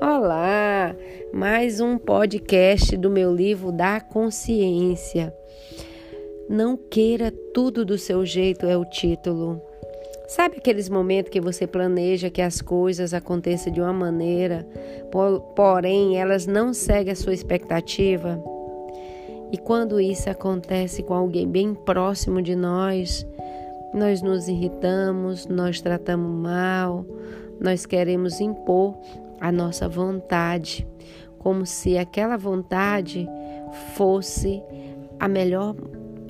Olá, mais um podcast do meu livro da consciência. Não queira tudo do seu jeito é o título. Sabe aqueles momentos que você planeja que as coisas aconteçam de uma maneira, porém elas não seguem a sua expectativa? E quando isso acontece com alguém bem próximo de nós, nós nos irritamos, nós tratamos mal, nós queremos impor a nossa vontade, como se aquela vontade fosse a melhor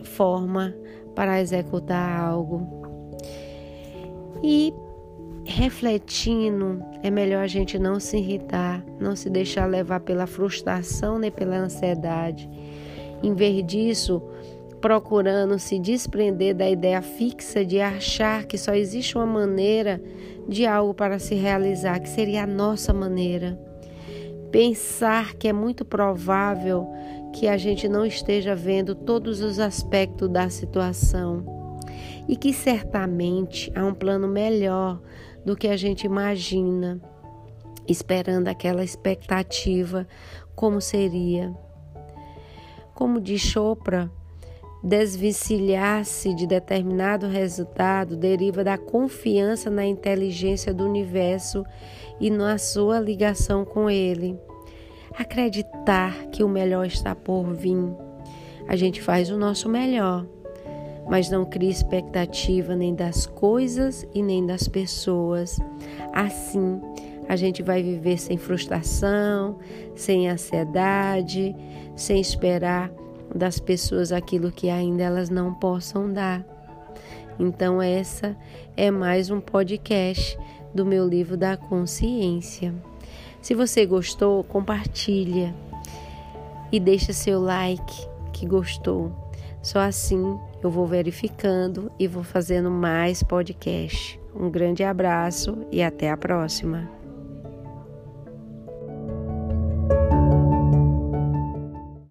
forma para executar algo. E refletindo, é melhor a gente não se irritar, não se deixar levar pela frustração nem pela ansiedade. Em vez disso, procurando se desprender da ideia fixa de achar que só existe uma maneira de algo para se realizar, que seria a nossa maneira. Pensar que é muito provável que a gente não esteja vendo todos os aspectos da situação e que certamente há um plano melhor do que a gente imagina, esperando aquela expectativa como seria. Como diz Chopra, Desvencilhar-se de determinado resultado deriva da confiança na inteligência do universo e na sua ligação com ele. Acreditar que o melhor está por vir. A gente faz o nosso melhor, mas não cria expectativa nem das coisas e nem das pessoas. Assim, a gente vai viver sem frustração, sem ansiedade, sem esperar das pessoas aquilo que ainda elas não possam dar. Então, essa é mais um podcast do meu livro da consciência. Se você gostou, compartilha e deixa seu like que gostou. Só assim eu vou verificando e vou fazendo mais podcast. Um grande abraço e até a próxima.